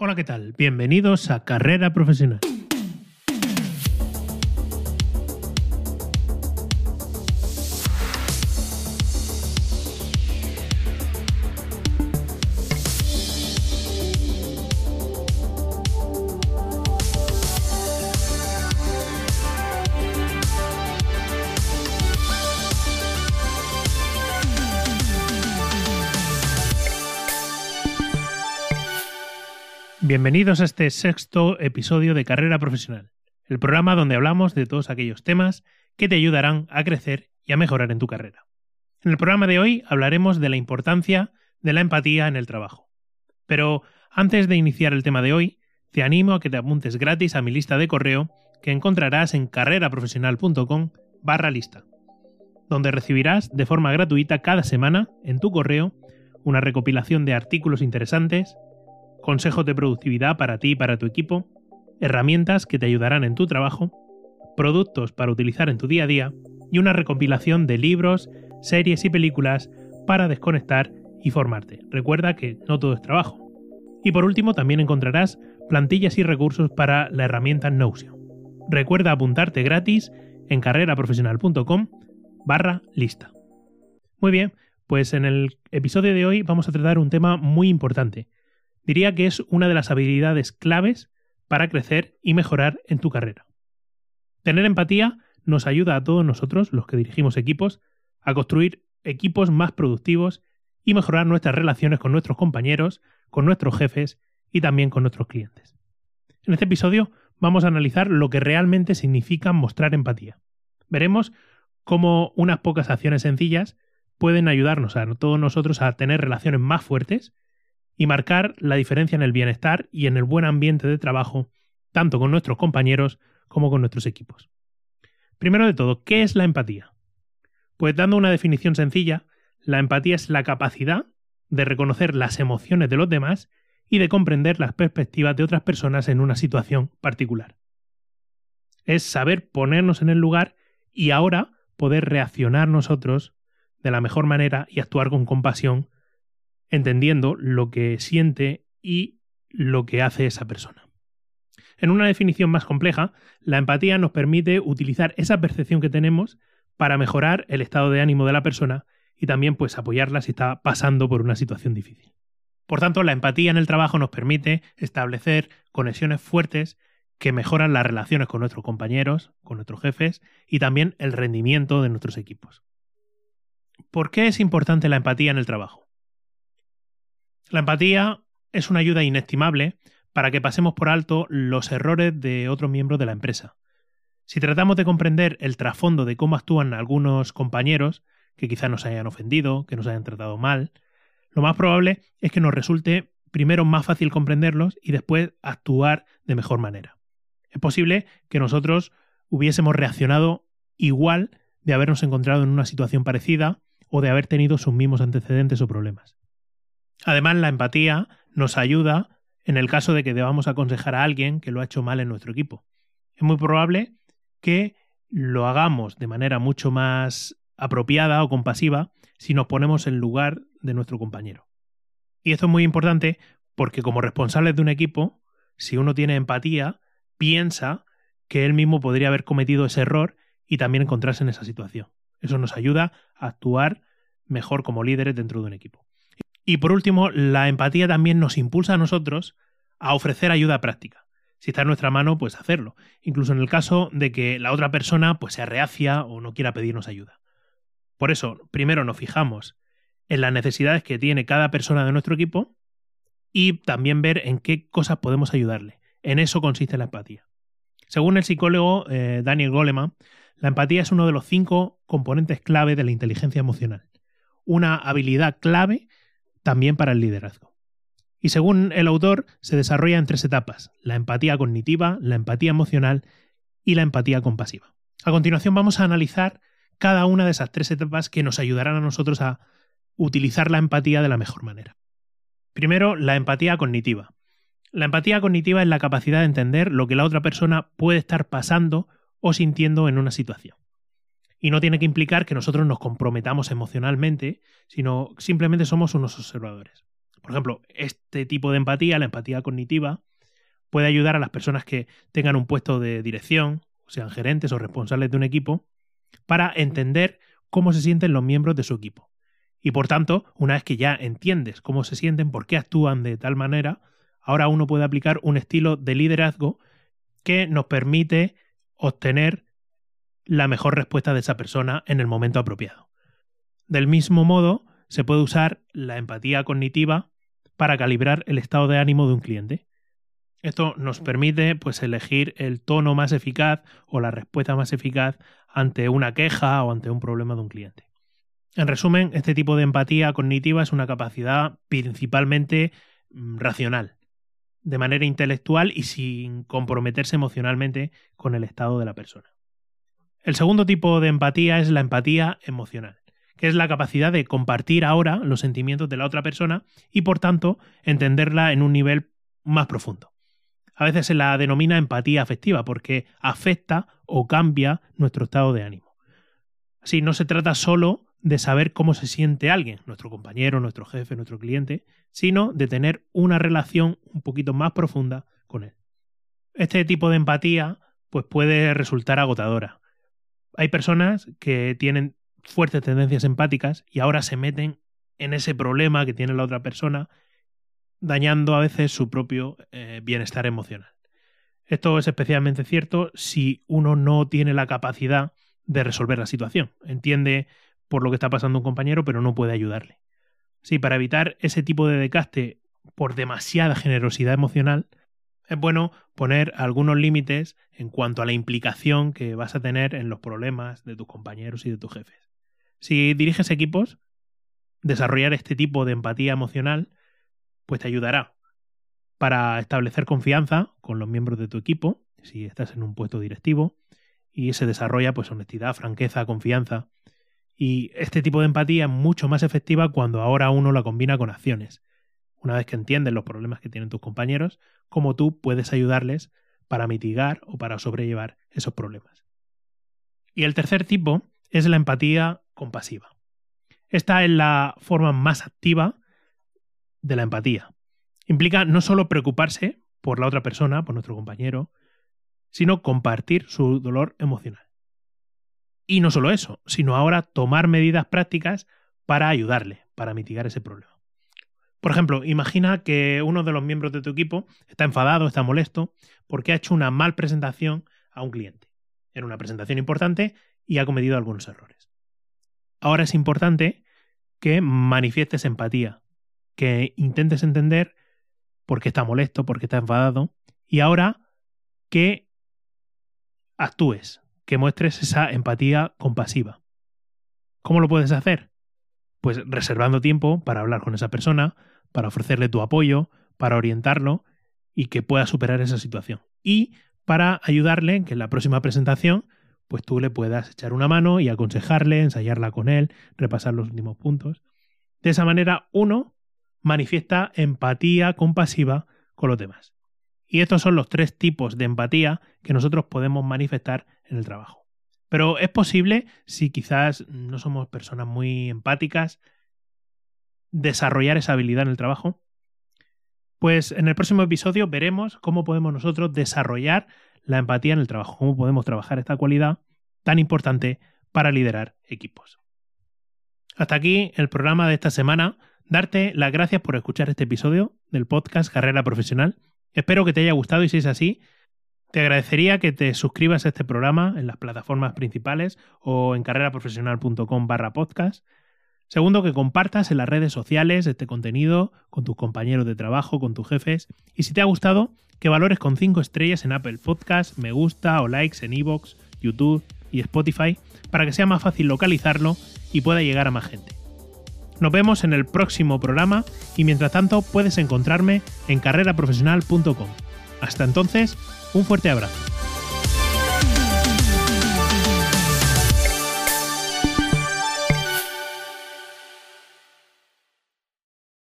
Hola, ¿qué tal? Bienvenidos a Carrera Profesional. Bienvenidos a este sexto episodio de Carrera Profesional, el programa donde hablamos de todos aquellos temas que te ayudarán a crecer y a mejorar en tu carrera. En el programa de hoy hablaremos de la importancia de la empatía en el trabajo. Pero antes de iniciar el tema de hoy, te animo a que te apuntes gratis a mi lista de correo que encontrarás en carreraprofesional.com barra lista, donde recibirás de forma gratuita cada semana en tu correo una recopilación de artículos interesantes, consejos de productividad para ti y para tu equipo, herramientas que te ayudarán en tu trabajo, productos para utilizar en tu día a día y una recopilación de libros, series y películas para desconectar y formarte. Recuerda que no todo es trabajo. Y por último también encontrarás plantillas y recursos para la herramienta Notion. Recuerda apuntarte gratis en carreraprofesional.com barra lista. Muy bien, pues en el episodio de hoy vamos a tratar un tema muy importante, diría que es una de las habilidades claves para crecer y mejorar en tu carrera. Tener empatía nos ayuda a todos nosotros, los que dirigimos equipos, a construir equipos más productivos y mejorar nuestras relaciones con nuestros compañeros, con nuestros jefes y también con nuestros clientes. En este episodio vamos a analizar lo que realmente significa mostrar empatía. Veremos cómo unas pocas acciones sencillas pueden ayudarnos a todos nosotros a tener relaciones más fuertes y marcar la diferencia en el bienestar y en el buen ambiente de trabajo, tanto con nuestros compañeros como con nuestros equipos. Primero de todo, ¿qué es la empatía? Pues dando una definición sencilla, la empatía es la capacidad de reconocer las emociones de los demás y de comprender las perspectivas de otras personas en una situación particular. Es saber ponernos en el lugar y ahora poder reaccionar nosotros de la mejor manera y actuar con compasión entendiendo lo que siente y lo que hace esa persona. En una definición más compleja, la empatía nos permite utilizar esa percepción que tenemos para mejorar el estado de ánimo de la persona y también pues apoyarla si está pasando por una situación difícil. Por tanto, la empatía en el trabajo nos permite establecer conexiones fuertes que mejoran las relaciones con nuestros compañeros, con nuestros jefes y también el rendimiento de nuestros equipos. ¿Por qué es importante la empatía en el trabajo? La empatía es una ayuda inestimable para que pasemos por alto los errores de otros miembros de la empresa. Si tratamos de comprender el trasfondo de cómo actúan algunos compañeros, que quizás nos hayan ofendido, que nos hayan tratado mal, lo más probable es que nos resulte primero más fácil comprenderlos y después actuar de mejor manera. Es posible que nosotros hubiésemos reaccionado igual de habernos encontrado en una situación parecida o de haber tenido sus mismos antecedentes o problemas. Además, la empatía nos ayuda en el caso de que debamos aconsejar a alguien que lo ha hecho mal en nuestro equipo. Es muy probable que lo hagamos de manera mucho más apropiada o compasiva si nos ponemos en lugar de nuestro compañero. Y esto es muy importante porque como responsables de un equipo, si uno tiene empatía, piensa que él mismo podría haber cometido ese error y también encontrarse en esa situación. Eso nos ayuda a actuar mejor como líderes dentro de un equipo. Y por último, la empatía también nos impulsa a nosotros a ofrecer ayuda práctica. Si está en nuestra mano, pues hacerlo. Incluso en el caso de que la otra persona pues sea reacia o no quiera pedirnos ayuda. Por eso, primero nos fijamos en las necesidades que tiene cada persona de nuestro equipo y también ver en qué cosas podemos ayudarle. En eso consiste la empatía. Según el psicólogo eh, Daniel Goleman, la empatía es uno de los cinco componentes clave de la inteligencia emocional. Una habilidad clave también para el liderazgo. Y según el autor, se desarrolla en tres etapas, la empatía cognitiva, la empatía emocional y la empatía compasiva. A continuación vamos a analizar cada una de esas tres etapas que nos ayudarán a nosotros a utilizar la empatía de la mejor manera. Primero, la empatía cognitiva. La empatía cognitiva es la capacidad de entender lo que la otra persona puede estar pasando o sintiendo en una situación y no tiene que implicar que nosotros nos comprometamos emocionalmente, sino simplemente somos unos observadores. Por ejemplo, este tipo de empatía, la empatía cognitiva, puede ayudar a las personas que tengan un puesto de dirección, sean gerentes o responsables de un equipo, para entender cómo se sienten los miembros de su equipo. Y por tanto, una vez que ya entiendes cómo se sienten, por qué actúan de tal manera, ahora uno puede aplicar un estilo de liderazgo que nos permite obtener la mejor respuesta de esa persona en el momento apropiado. Del mismo modo, se puede usar la empatía cognitiva para calibrar el estado de ánimo de un cliente. Esto nos permite pues, elegir el tono más eficaz o la respuesta más eficaz ante una queja o ante un problema de un cliente. En resumen, este tipo de empatía cognitiva es una capacidad principalmente mm, racional, de manera intelectual y sin comprometerse emocionalmente con el estado de la persona. El segundo tipo de empatía es la empatía emocional, que es la capacidad de compartir ahora los sentimientos de la otra persona y por tanto entenderla en un nivel más profundo. A veces se la denomina empatía afectiva porque afecta o cambia nuestro estado de ánimo. Así, no se trata solo de saber cómo se siente alguien, nuestro compañero, nuestro jefe, nuestro cliente, sino de tener una relación un poquito más profunda con él. Este tipo de empatía pues puede resultar agotadora. Hay personas que tienen fuertes tendencias empáticas y ahora se meten en ese problema que tiene la otra persona dañando a veces su propio eh, bienestar emocional. Esto es especialmente cierto si uno no tiene la capacidad de resolver la situación. Entiende por lo que está pasando un compañero, pero no puede ayudarle. Sí, para evitar ese tipo de decaste por demasiada generosidad emocional, es bueno poner algunos límites en cuanto a la implicación que vas a tener en los problemas de tus compañeros y de tus jefes. Si diriges equipos, desarrollar este tipo de empatía emocional pues te ayudará para establecer confianza con los miembros de tu equipo, si estás en un puesto directivo, y se desarrolla pues honestidad, franqueza, confianza. Y este tipo de empatía es mucho más efectiva cuando ahora uno la combina con acciones. Una vez que entiendes los problemas que tienen tus compañeros, cómo tú puedes ayudarles para mitigar o para sobrellevar esos problemas. Y el tercer tipo es la empatía compasiva. Esta es la forma más activa de la empatía. Implica no solo preocuparse por la otra persona, por nuestro compañero, sino compartir su dolor emocional. Y no solo eso, sino ahora tomar medidas prácticas para ayudarle, para mitigar ese problema. Por ejemplo, imagina que uno de los miembros de tu equipo está enfadado, está molesto, porque ha hecho una mal presentación a un cliente. Era una presentación importante y ha cometido algunos errores. Ahora es importante que manifiestes empatía, que intentes entender por qué está molesto, por qué está enfadado, y ahora que actúes, que muestres esa empatía compasiva. ¿Cómo lo puedes hacer? Pues reservando tiempo para hablar con esa persona, para ofrecerle tu apoyo, para orientarlo y que pueda superar esa situación. Y para ayudarle en que en la próxima presentación, pues tú le puedas echar una mano y aconsejarle, ensayarla con él, repasar los últimos puntos. De esa manera, uno, manifiesta empatía compasiva con los demás. Y estos son los tres tipos de empatía que nosotros podemos manifestar en el trabajo. Pero es posible, si quizás no somos personas muy empáticas, desarrollar esa habilidad en el trabajo. Pues en el próximo episodio veremos cómo podemos nosotros desarrollar la empatía en el trabajo, cómo podemos trabajar esta cualidad tan importante para liderar equipos. Hasta aquí el programa de esta semana darte las gracias por escuchar este episodio del podcast Carrera Profesional. Espero que te haya gustado y si es así, te agradecería que te suscribas a este programa en las plataformas principales o en carreraprofesional.com barra podcast. Segundo, que compartas en las redes sociales este contenido con tus compañeros de trabajo, con tus jefes. Y si te ha gustado, que valores con 5 estrellas en Apple Podcast, me gusta o likes en iVoox, YouTube y Spotify para que sea más fácil localizarlo y pueda llegar a más gente. Nos vemos en el próximo programa y mientras tanto puedes encontrarme en carreraprofesional.com. Hasta entonces, un fuerte abrazo.